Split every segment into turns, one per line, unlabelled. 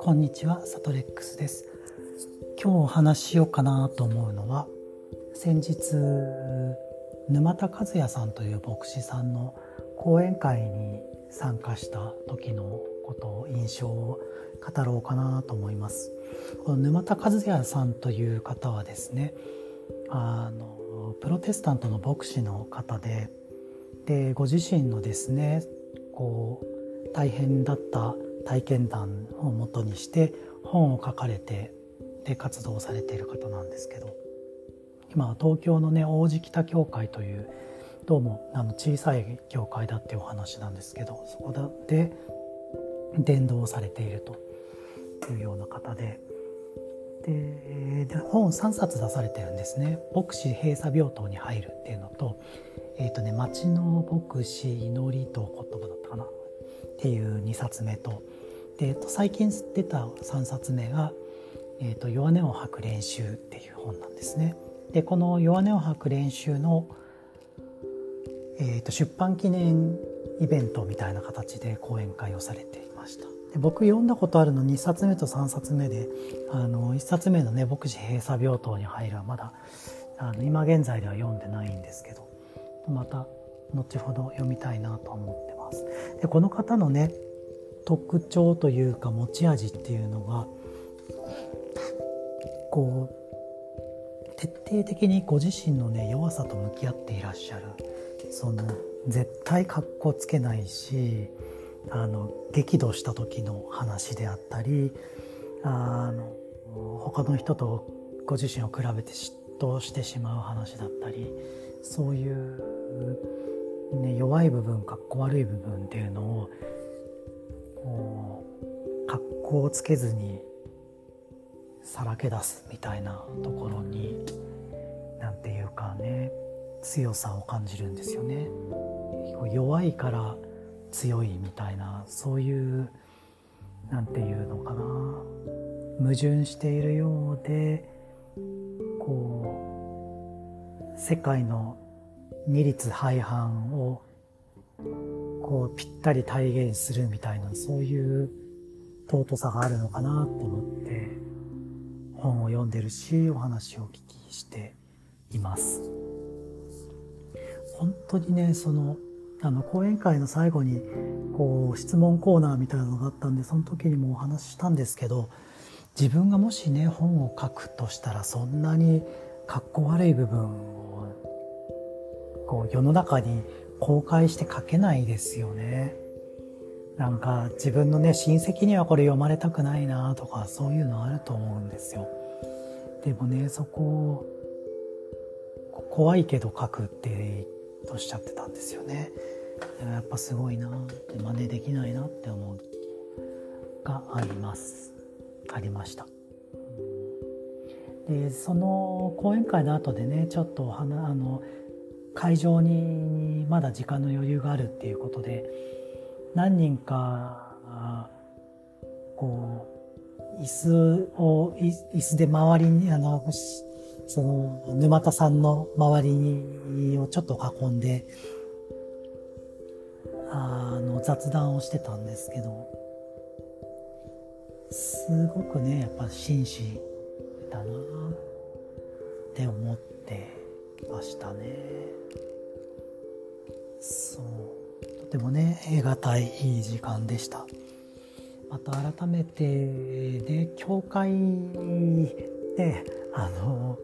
こんにちはサトレックスです。今日お話ししようかなと思うのは先日沼田和也さんという牧師さんの講演会に参加した時のことを印象を語ろうかなと思います。この沼田和也さんという方はですねあのプロテスタントの牧師の方ででご自身のですねこう大変だった体験談をもとにして本を書かれてで活動されている方なんですけど今は東京のね王子北教会というどうもあの小さい教会だっていうお話なんですけどそこで伝道をされているというような方ででで本3冊出されてるんですね「牧師閉鎖病棟に入る」っていうのと「えーとね、町の牧師祈りと言葉」だったかなっていう2冊目とでと最近出た3冊目が「えーと、弱音を吐く練習」っていう本なんですね。でこの「弱音を吐く練習の」えーと、出版記念イベントみたいな形で講演会をされていました。で僕読んだことあるの2冊目と3冊目であの1冊目のね「牧師閉鎖病棟に入る」はまだあの今現在では読んでないんですけどまた後ほど読みたいなと思ってます。でこの方のね特徴というか持ち味っていうのがこう徹底的にご自身のね弱さと向き合っていらっしゃるその絶対かっこつけないしあの激怒した時の話であったりあの他の人とご自身を比べて嫉妬してしまう話だったりそういう、ね、弱い部分かっこ悪い部分っていうのをこう格好をつけずにさらけ出すみたいなところに何て言うかね強さを感じるんですよね。弱いから強いみたいなそういう何て言うのかな矛盾しているようでこう世界の二律背反をこうぴったり体現するみたいなそういう尊さがあるのかなと思って本を読んでるしお話をお聞きしています。本当にねそのあの講演会の最後にこう質問コーナーみたいなのがあったんでその時にもお話ししたんですけど自分がもしね本を書くとしたらそんなにかっこ悪い部分をこう世の中に公開して書けないですよね。なんか自分のね親戚にはこれ読まれたくないなとかそういうのあると思うんですよ。でもねそこ怖いけど書くっておっしゃってたんですよね。やっぱすごいなって真似できないなって思うがありますありました。でその講演会の後でねちょっとあの会場にまだ時間の余裕があるっていうことで何人かこう椅子を椅子で周りにあのその沼田さんの周りをちょっと囲んであの雑談をしてたんですけどすごくねやっぱ紳士だなって思ってましたね。そうとてもね得難いいい時間でしたまた改めてね教会であの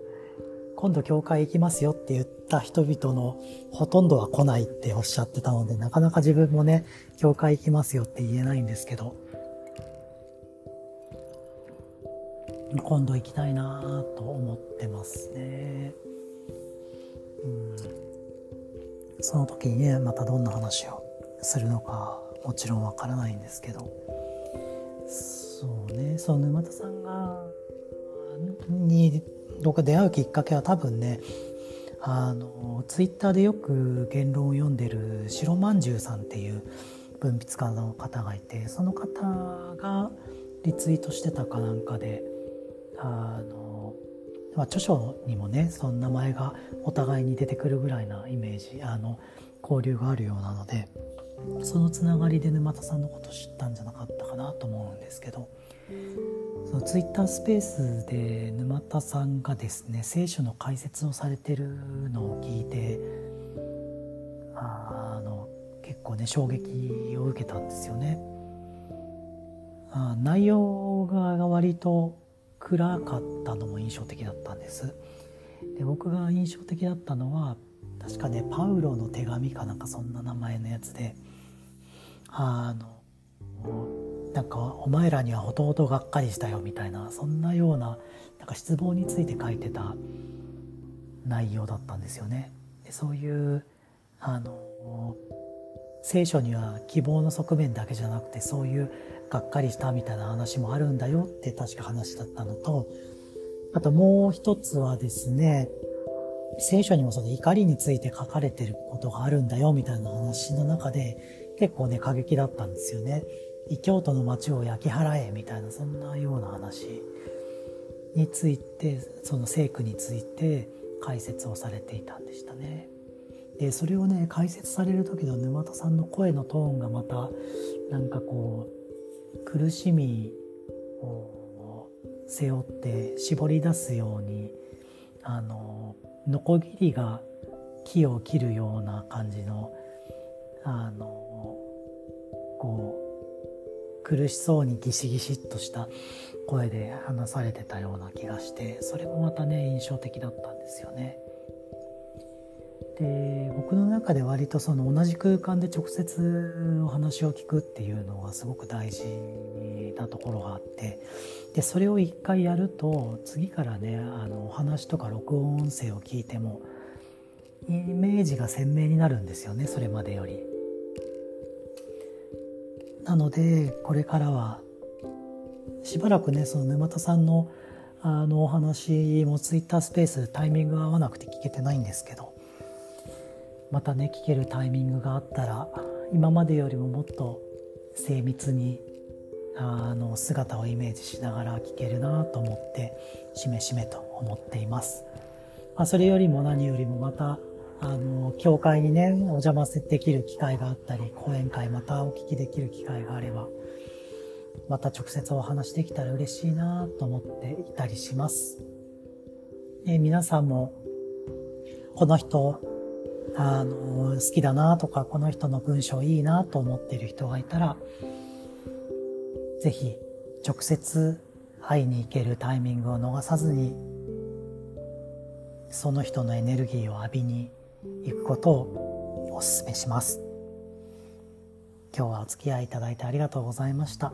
今度教会行きますよって言った人々のほとんどは来ないっておっしゃってたのでなかなか自分もね教会行きますよって言えないんですけど。今度行きたいなと思ってますね。うん。その時にねまたどんな話をするのかもちろんわからないんですけど。そうねその沼田さんがに僕出会うきっかけは多分ねあのツイッターでよく言論を読んでる白まんじゅうさんっていう文筆家の方がいてその方がリツイートしてたかなんかであのまあ、著書にもねその名前がお互いに出てくるぐらいなイメージあの交流があるようなのでそのつながりで沼田さんのこと知ったんじゃなかったかなと思うんですけど。そのツイッタースペースで沼田さんがですね聖書の解説をされてるのを聞いてあの結構ね衝撃を受けたんですよね。あ内容が割と暗かったのも印象的だったんです。で僕が印象的だったのは確かねパウロの手紙かなんかそんな名前のやつであのなんかお前らにはほとほとがっかりしたよみたいなそんなようななんか失望について書いてた内容だったんですよね。でそういうあの聖書には希望の側面だけじゃなくてそういうがっかりしたみたいな話もあるんだよって確か話だったのとあともう一つはですね聖書にもその怒りについて書かれてることがあるんだよみたいな話の中で結構ね過激だったんですよね。異教徒の町を焼き払えみたいなそんなような話についてその聖句について解説をされていたんでしたね。でそれをね解説される時の沼田さんの声のトーンがまたなんかこう苦しみを背負って絞り出すようにあのノコギリが木を切るような感じのあのこう苦しそうにギシギシっとした声で話されてたような気がしてそれもまたね印象的だったんですよね。で僕の中で割とその同じ空間で直接お話を聞くっていうのがすごく大事なところがあってでそれを一回やると次からねあのお話とか録音音声を聞いてもイメージが鮮明になるんですよねそれまでより。なのでこれからはしばらくねその沼田さんのあのお話もツイッタースペースタイミングが合わなくて聞けてないんですけどまたね聞けるタイミングがあったら今までよりももっと精密にあの姿をイメージしながら聞けるなと思ってしめしめと思っています。まあ、それよりも何よりもまたあの教会にねお邪魔できる機会があったり講演会またお聞きできる機会があればまた直接お話できたら嬉しいなと思っていたりします。え皆さんもこの人あの、好きだなとか、この人の文章いいなと思っている人がいたら、ぜひ直接会いに行けるタイミングを逃さずに、その人のエネルギーを浴びに行くことをお勧めします。今日はお付き合いいただいてありがとうございました。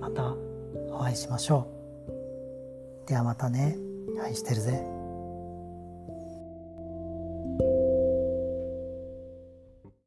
またお会いしましょう。ではまたね。愛してるぜ。